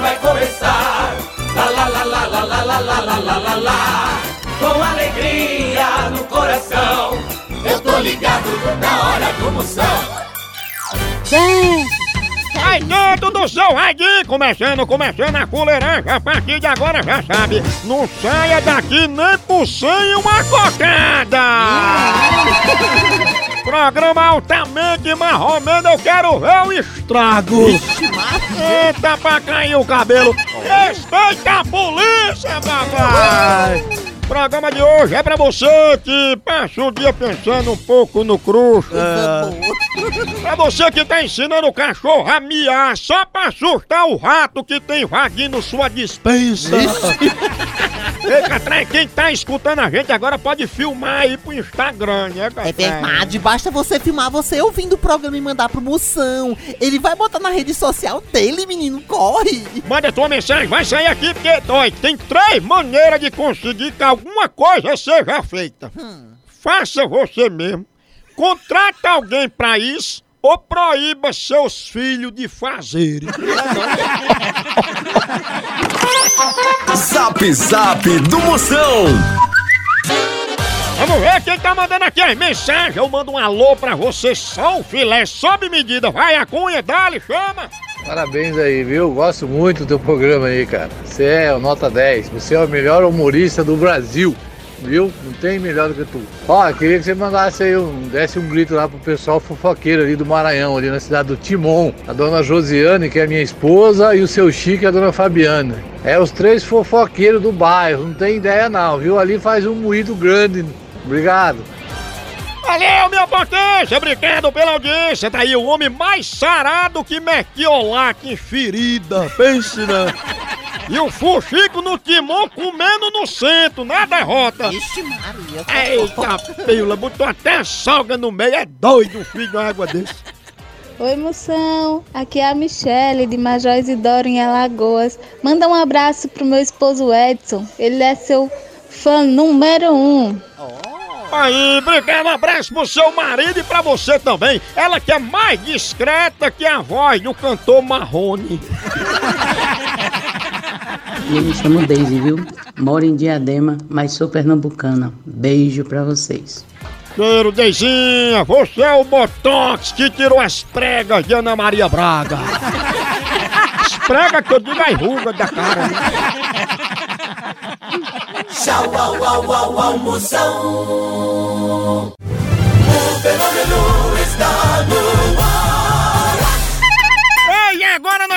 vai começar. Lá lá lá lá lá lá lá lá lá lá lá lá. Com alegria no coração, eu tô ligado na hora do Moção. Ai, dentro do seu radinho, começando, começando a fuleiragem, a partir de agora já sabe, não saia daqui nem por sem uma cocada! Programa altamente marromeno, eu quero ver o estrago! Eita, pra cair o cabelo! Respeita a polícia, papai! Programa de hoje é pra você que passa o dia pensando um pouco no cruxo. Pra você que tá ensinando o cachorro a miar só pra assustar o rato que tem invadindo sua dispensa. Quem tá escutando a gente agora pode filmar aí pro Instagram, né, Catrai? É verdade, basta você filmar você ouvindo o programa e mandar pro Moção. Ele vai botar na rede social dele, menino, corre! Manda tua mensagem, vai sair aqui porque dói. Tem três maneiras de conseguir que alguma coisa seja feita. Faça você mesmo. Contrata alguém pra isso ou proíba seus filhos de fazerem. Zap Zap do Moção. Vamos ver quem tá mandando aqui as mensagens. Eu mando um alô pra você, só o filé, sob medida. Vai a cunha, dale, chama. Parabéns aí, viu? Gosto muito do teu programa aí, cara. Você é o nota 10. Você é o melhor humorista do Brasil. Viu? Não tem melhor do que tu. Ó, queria que você mandasse aí, um, desse um grito lá pro pessoal fofoqueiro ali do Maranhão, ali na cidade do Timon. A dona Josiane, que é minha esposa, e o seu Chico, a dona Fabiana. É os três fofoqueiros do bairro, não tem ideia não, viu? Ali faz um moído grande. Obrigado. Valeu, minha potência! Obrigado pela audiência. Tá aí o homem mais sarado que Merquiolac em ferida. Pense, né? E o Fuxico no timão comendo no centro, na derrota. Ixi, Maria. Eita, pila, botou até salga no meio. É doido um filho de uma água desse. Oi, moção. Aqui é a Michele de Major Isidoro em Alagoas. Manda um abraço pro meu esposo Edson. Ele é seu fã número um. Aí, obrigado, um abraço pro seu marido e pra você também. Ela que é mais discreta que a voz do cantor Marrone. E eu me chamo Daisy, viu? Moro em Diadema, mas sou pernambucana. Beijo pra vocês. Cheiro, Deizinha, você é o Botox que tirou as pregas de Ana Maria Braga. As pregas que eu digo as rugas da cara. Tchau, au, au, au, au,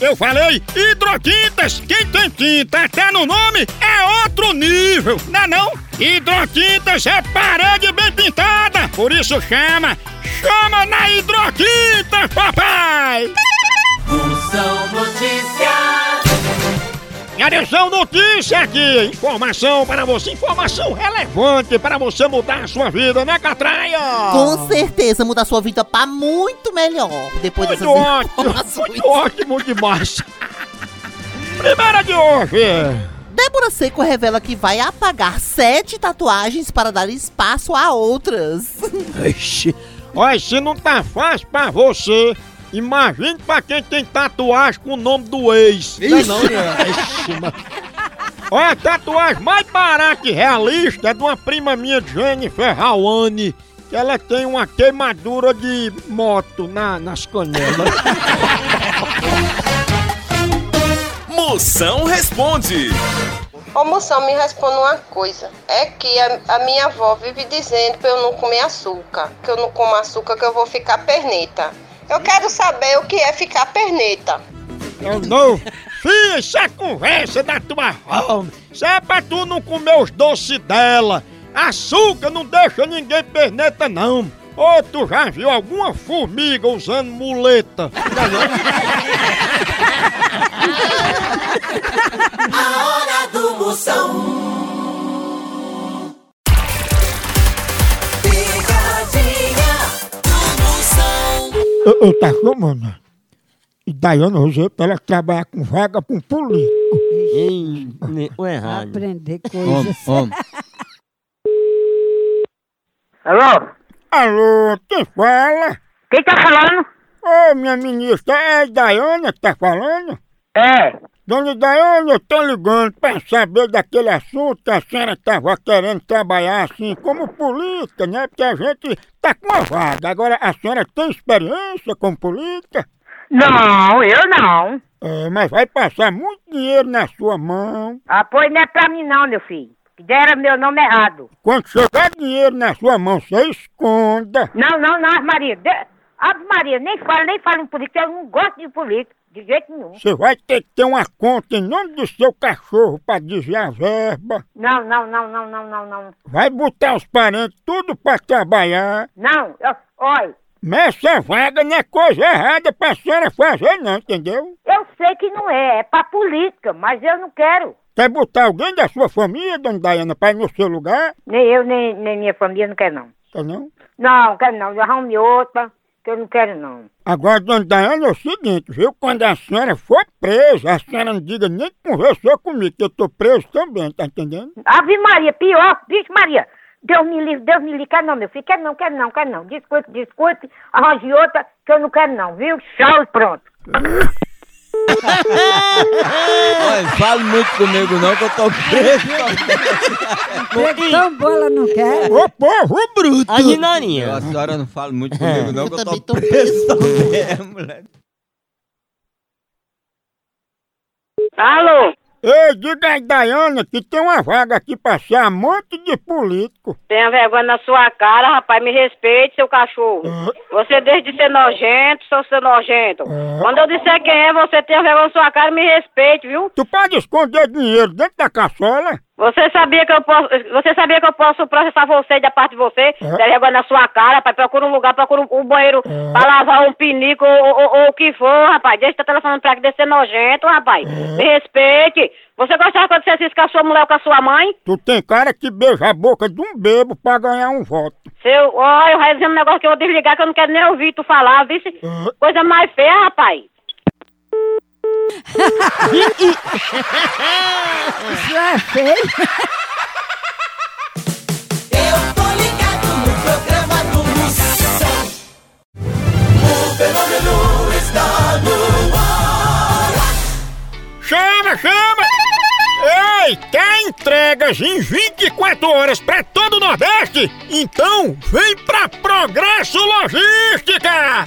Eu falei hidrotintas, quem tem tinta até no nome é outro nível, não é não? Hidrotintas é parede bem pintada, por isso chama, chama na hidrotinta, papai! Moção Notícias. Atenção, notícia aqui! Informação para você, informação relevante para você mudar a sua vida, né, Catraia? Com certeza muda a sua vida pra muito melhor. Depois Muito dessas ótimo, informações. muito ótimo demais. Primeira de hoje. Débora Seco revela que vai apagar sete tatuagens para dar espaço a outras. Ixi. Olha, se não tá fácil pra você, imagine pra quem tem tatuagem com o nome do ex. Não, não, Ixi, mano. Olha, a tatuagem mais barata e realista é de uma prima minha, Jennifer Rawane, que ela tem uma queimadura de moto na, nas canelas. Moção responde. Ô moção, me responda uma coisa. É que a, a minha avó vive dizendo pra eu não comer açúcar. Que eu não como açúcar, que eu vou ficar perneta. Eu quero saber o que é ficar perneta. Eu não. É conversa da tua avó. Isso é pra tu não comer os doces dela. Açúcar não deixa ninguém perneta, não. Ou tu já viu alguma formiga usando muleta? A hora do Moção. Eu, eu tá chamando. E Daiane Roseta, ela trabalha com vaga com político. O errado. Aprender Homem, coisas. homem. Alô? Alô, quem fala? Quem tá falando? Ô, minha ministra, é a Daiane que tá falando? É. Dona Daiane, eu tô ligando pra saber daquele assunto que a senhora tava querendo trabalhar assim como política, né? Porque a gente tá com uma vaga. Agora, a senhora tem experiência como política? Não, eu não. É, mas vai passar muito dinheiro na sua mão. Apoio não é pra mim não, meu filho. Deram meu nome errado. Quando chegar dinheiro na sua mão, você esconda. Não, não, não, Maria. De... Ave Maria, nem fala, nem fala em política. Eu não gosto de política, de jeito nenhum. Você vai ter que ter uma conta em nome do seu cachorro pra desviar a verba. Não, não, não, não, não, não, não. Vai botar os parentes tudo pra trabalhar. Não, eu, olha, Mas essa vaga não é coisa errada pra senhora fazer não, entendeu? eu sei que não é, é pra política, mas eu não quero. Quer botar alguém da sua família, dona Daiana, pra ir no seu lugar? Nem eu, nem, nem minha família não quer não. Quer não? Não, quero não. Arrume outra, que eu não quero não. Agora, dona Daiana, é o seguinte, viu? Quando a senhora for presa, a senhora não diga nem que conversou comigo, que eu tô preso também, tá entendendo? Ave Maria, pior, bicho Maria. Deus me livre, Deus me livre, quer não, meu filho, quer não, quer não, quer não. Discute, discute, arranje outra, que eu não quero não, viu? Tchau e pronto. Olha, fale muito comigo não, que eu tô preso. Tão bola, não quer? Ô povo bruto! A Ninaninha. A senhora não fala muito comigo não, que eu tô também tô preso também, moleque. Alô? Ei, diga aí, Daiana, que tem uma vaga aqui pra ser amante de político. Tenha vergonha na sua cara, rapaz, me respeite, seu cachorro. Você deixa de ser nojento, seu ser nojento. Quando eu disser quem é, você tenha vergonha na sua cara me respeite, viu? Tu pode esconder dinheiro dentro da caçola? Você sabia que eu posso, você sabia que eu posso processar você da parte de você? Tenha vergonha na sua cara, rapaz, procura um lugar, procura um, um banheiro pra lavar um pinico ou, ou- ou o que for, rapaz. Deixa eu estar telefonando pra aqui, deixa de ser nojento, rapaz. Me respeite. Você gostava quando você assiste com a sua mulher ou com a sua mãe? Tu tem cara que beija a boca de um bebo pra ganhar um voto. Seu, olha, eu vai dizer um negócio que eu vou desligar que eu não quero nem ouvir tu falar, viu? Coisa mais feia, rapaz. Isso é feio. Chama, chama! Ei, quer entregas em 24 horas pra todo o Nordeste? Então vem pra Progresso Logística!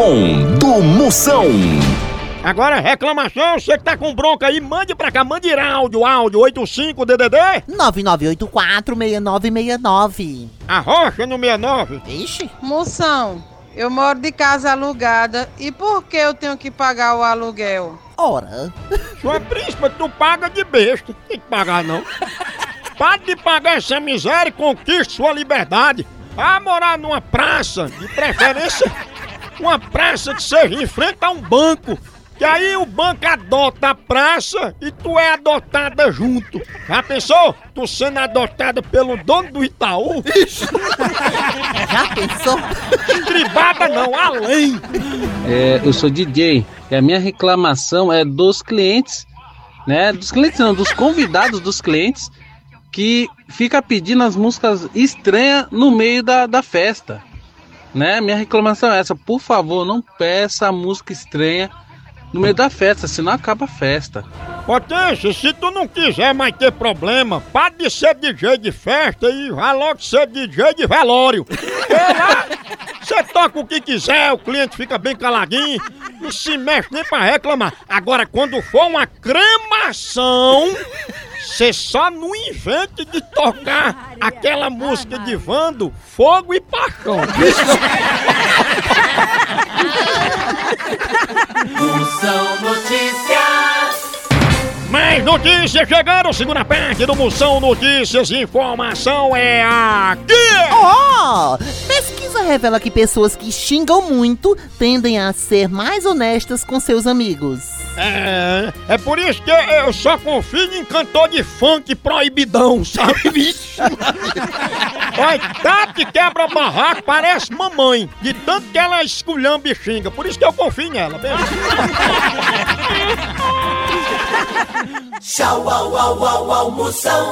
Procon do Moção. Agora, reclamação, você que tá com bronca aí, mande pra cá, mande áudio, áudio 85DDD, 99846969. a rocha no 69. Ixi. Moção, eu moro de casa alugada e por que eu tenho que pagar o aluguel? Ora. Sua príncipa, tu paga de besta. Tem que pagar, não. Pare de pagar essa miséria e conquiste sua liberdade. Vá morar numa praça, de preferência, uma praça que seja em frente a um banco. Que aí o banco adota a praça e tu é adotada junto. Já pensou? Tu sendo adotada pelo dono do Itaú? Já pensou? Tribada não, além. É, eu sou DJ e a minha reclamação é dos clientes, né? Dos clientes não, dos convidados dos clientes que fica pedindo as músicas estranhas no meio da, da festa, né? Minha reclamação é essa, por favor, não peça música estranha no meio da festa, senão acaba a festa. Potência, se tu não quiser mais ter problema, para de ser DJ de festa e vá logo ser DJ de velório. Você toca o que quiser, o cliente fica bem caladinho, não se mexe nem pra reclamar. Agora, quando for uma cremação, você só não invente de tocar aquela música de Vando, Fogo e Paixão. Moção Notícias. Mais notícias chegaram, segunda parte do Moção Notícias. Informação é aqui! Ó! pesquisa revela que pessoas que xingam muito tendem a ser mais honestas com seus amigos. É, é por isso que eu só confio em cantor de funk proibidão, sabe? Vixe! Olha, Tati quebra barraco, parece mamãe, de tanto que ela esculhamba e xinga. Por isso que eu confio nela, beleza? Tchau, au, au, au, au, Moção.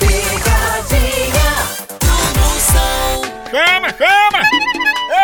Picadinha do. Chama, chama!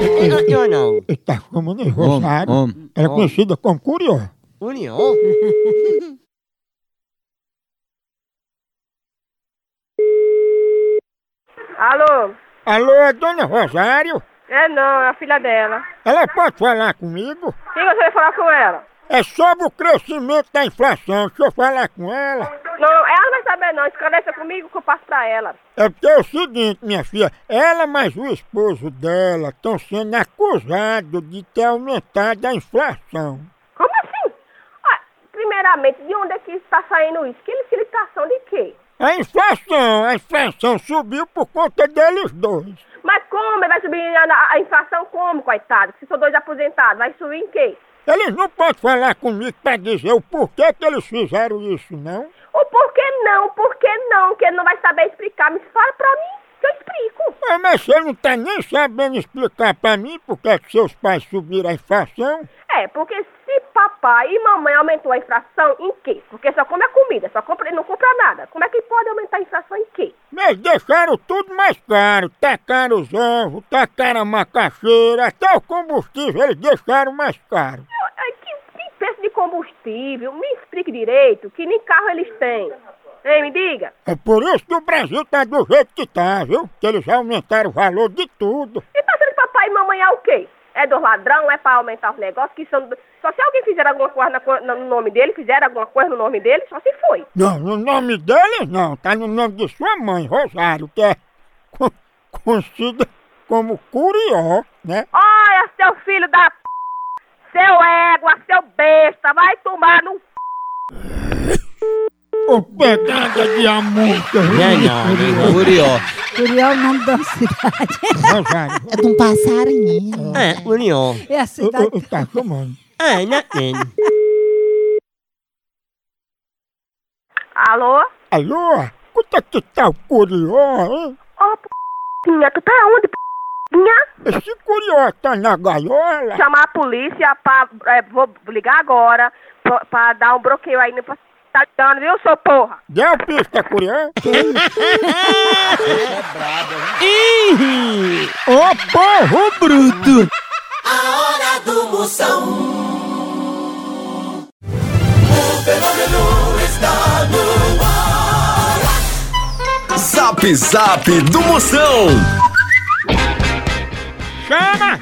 Eu não. Ele tá como aniversário. Om, om, Era conhecida como Curió. União? Alô? Alô, é Dona Rosário? É não, é a filha dela. Ela pode falar comigo? Quem você vai falar com ela? É sobre o crescimento da inflação. Deixa eu falar com ela. Não, ela não vai saber não. Esclarece comigo que eu passo pra ela. É porque é o seguinte, minha filha. Ela mais o esposo dela estão sendo acusados de ter aumentado a inflação. Como assim? Ah, primeiramente, de onde é que está saindo isso? Que licitação de quê? A inflação, a inflação subiu por conta deles dois. Mas como vai subir a, a inflação como, coitado? Se sou dois aposentados, vai subir em quê? Eles não podem falar comigo para dizer o porquê que eles fizeram isso, não? O porquê não, por que não? Que ele não vai saber explicar. Me fala pra mim, que eu explico. É, mas você não tá nem sabendo explicar pra mim por que que seus pais subiram a inflação? É, porque se papai e mamãe aumentou a inflação, em quê? Porque só come a comida, só compra, não compra nada. Como é que pode aumentar a inflação em quê? Mas deixaram tudo mais caro. Tacaram os ovos, tacaram a macaxeira, até o combustível eles deixaram mais caro. Ai, Que, que preço de combustível? Me explique direito, que nem carro eles têm. Hein, me diga. É por isso que o Brasil tá do jeito que tá, viu? Que eles aumentaram o valor de tudo. E tá sendo papai sonho é o quê? É dos ladrão, é pra aumentar os negócios, que são... Só se alguém fizer alguma coisa no nome dele, fizer alguma coisa no nome dele, só se foi. Não, no nome dele não, tá no nome de sua mãe, Rosário, que é co- conhecida como Curió, né? Olha, seu filho da p... Seu égua, seu besta, vai tomar no... Ô, pegada de amor, que Curió. Curió é o nome da cidade. Rosário. É de um passarinho. É, Curió. É a cidade. Ô, ô, Tá chamando. É, não tem. Alô? Alô? Quanto é que tá o Curió, hein? Ô, p****, tu tá onde, p****? Esse Curió tá na gaiola? Chamar a polícia pra... é, vou ligar agora pra, pra dar um bloqueio aí no... Tá ligando, viu, seu porra? Deu pista, Curió? Ô, porro bruto! A hora do Moção. Fenômeno está no ar. Zap Zap do Moção. Chama!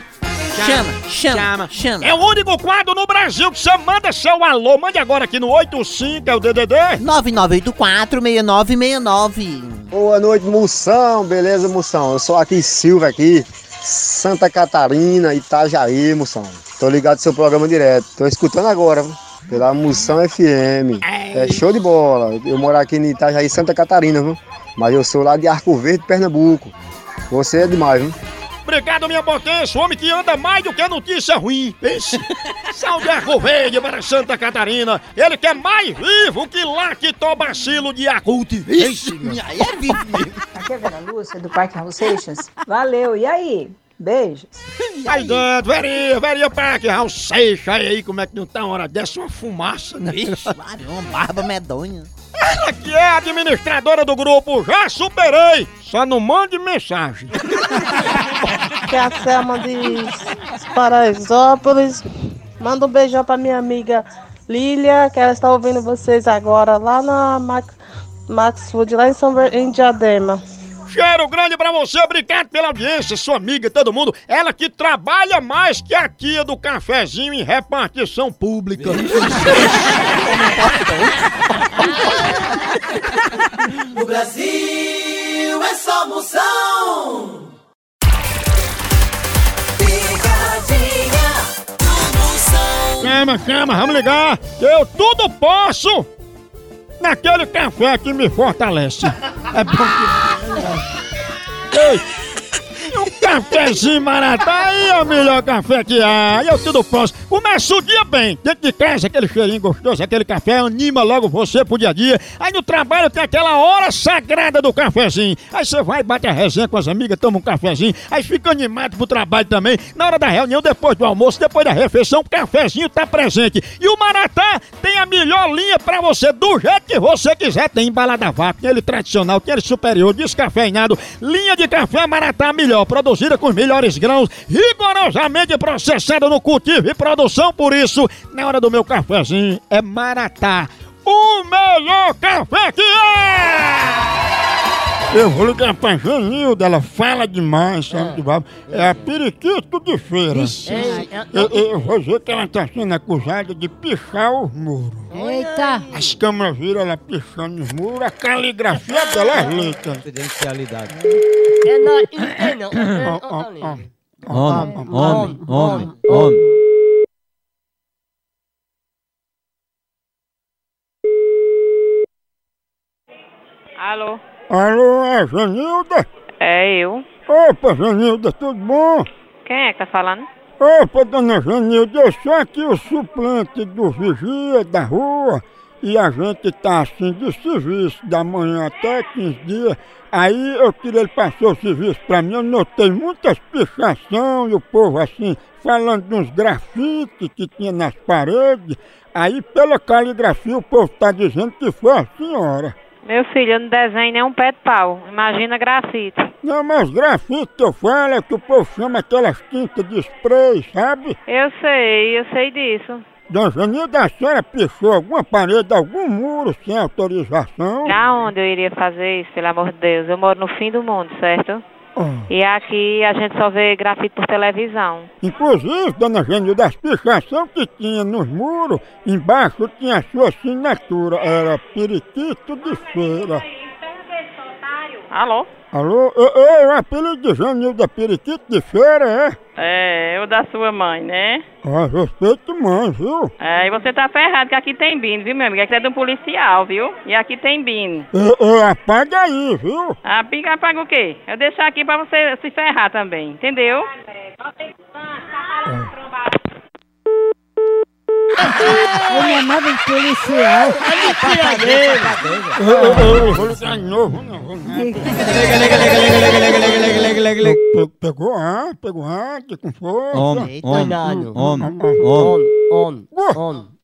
Chama, chama, chama. É o único quadro no Brasil que você manda seu alô. Mande agora aqui no 85, é o DDD. 9984-6969. Boa noite, Moção. Beleza, Moção? Eu sou aqui, Silva, aqui, Santa Catarina, Itajaí, Moção. Tô ligado no seu programa direto. Tô escutando agora, viu? Pela Moção FM. É show de bola. Eu moro aqui em Itajaí, Santa Catarina, viu? Mas eu sou lá de Arco Verde, Pernambuco. Você é demais, viu? Obrigado, minha potência, o homem que anda mais do que notícia ruim. Pense. Sal de Arco Verde para Santa Catarina. Ele que é mais vivo que lactobacilo de acute. Ixi, aí é vivo mesmo. Aqui é a Vera Lúcia, do Parque Raul Seixas. Valeu, e aí? Beijos. Aí dentro, veria, veria Parque Raul Seixas. Aí, aí, como é que não tá uma hora dessa? Uma fumaça, né? Ixi, uma barba medonha. Ela que é administradora do grupo, já superei. Só não mande mensagem. que é a Selma de Paraisópolis. Manda um beijão pra minha amiga Lília, que ela está ouvindo vocês agora lá na Max, Max Food, lá em São Ver- em Diadema. Cheiro grande pra você, obrigado pela audiência, sua amiga, todo mundo. Ela que trabalha mais que a tia do cafezinho em repartição pública. No Brasil é só Moção. Picadinha do Moção. Chama, chama, vamos ligar. Eu tudo posso naquele café que me fortalece. É bom que... Hey! Um cafezinho maratá aí é o melhor café que há. Eu tudo posso. Começa o dia bem. Dentro de casa, aquele cheirinho gostoso, aquele café anima logo você pro dia a dia. Aí no trabalho tem aquela hora sagrada do cafezinho. Aí você vai, bate a resenha com as amigas, toma um cafezinho. Aí fica animado pro trabalho também. Na hora da reunião, depois do almoço, depois da refeição, o cafezinho tá presente. E o Maratá tem a melhor linha pra você, do jeito que você quiser. Tem embalada a vácuo, tem ele tradicional, tem ele superior, descafeinado. Linha de café Maratá melhor, produzida com os melhores grãos, rigorosamente processada no cultivo e produção. Por isso, na hora do meu cafezinho, é Maratá. O melhor café que é! Eu vou ligar pra Janilda, ela fala demais, sabe? de É a periquito de feira. Eu, eu vou dizer que ela tá sendo acusada de pichar os muros. Eita! As câmeras viram ela pichando os muros, a caligrafia dela é lenta. Confidencialidade. É não, é não. Ó, ó. Homem, homem, homem, homem. Alô? Alô, é Janilda? É eu. Opa, Janilda, tudo bom? Quem é que tá falando? Opa, dona Janilda, eu sou aqui o suplente do vigia da rua e a gente tá assim de serviço da manhã até 15 dias. Aí eu queria ele passou o serviço pra mim, eu notei muitas pichação e o povo assim, falando de uns grafites que tinha nas paredes. Aí pela caligrafia o povo tá dizendo que foi a senhora. Meu filho, eu não desenho nem um pé de pau. Imagina grafite. Não, mas grafite que eu falo é que o povo chama aquelas tintas de spray, sabe? Eu sei, eu sei disso. Dona Janilda, a senhora pichou alguma parede, algum muro sem autorização? Aonde eu iria fazer isso, pelo amor de Deus? Eu moro no fim do mundo, certo? E aqui a gente só vê grafite por televisão. Inclusive, dona Genilda, as pichação que tinha nos muros, embaixo tinha a sua assinatura. Era periquito de feira. Alô? Alô? Ei, ei, o apelido de Janilda é periquito de feira, é? É, eu da sua mãe, né? Ah, respeito mãe, viu? É, e você tá ferrado que aqui tem bino, viu, meu amigo? Aqui é de um policial, viu? E aqui tem bino. Ei, ei, apaga aí, viu? Pica apaga o quê? Eu deixar aqui pra você se ferrar também, entendeu? Ele é nada de policial. Ei, ei, ei, vou ligar de novo, não, Pegou ar, pegou ar, que com força. Homem, homem, homem, On, homem. on.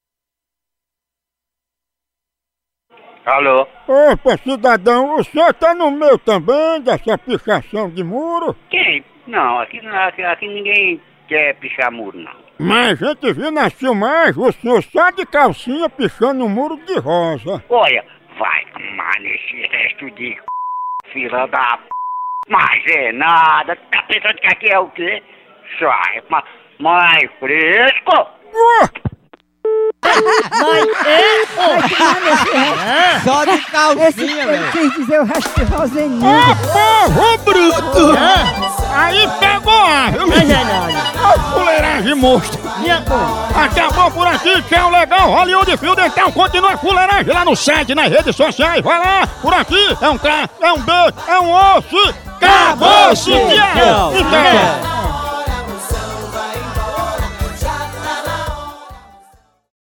Alô? Opa, cidadão, o senhor tá no meio também dessa pichação de muro? Quem? Não, aqui, aqui, aqui ninguém quer pichar muro, não. Mas a gente viu na filmagem o senhor só de calcinha pichando um muro de rosa. Olha, vai tomar nesse resto de c... fila da p... Mas é nada, tá pensando que aqui é o quê? Sai, ma- mais fresco! Só de calcinha, velho. quis dizer o resto de Roseninha. Ô, povo bruto! Aí pegou ar, viu? Ô, fuleiragem monstro! Acabou por aqui, tchau, legal, Hollywood Field, então continua a fuleiragem lá no site, nas redes sociais, vai lá, por aqui, é um K, é um B, é um osso, acabou-se, tchau! Tchau.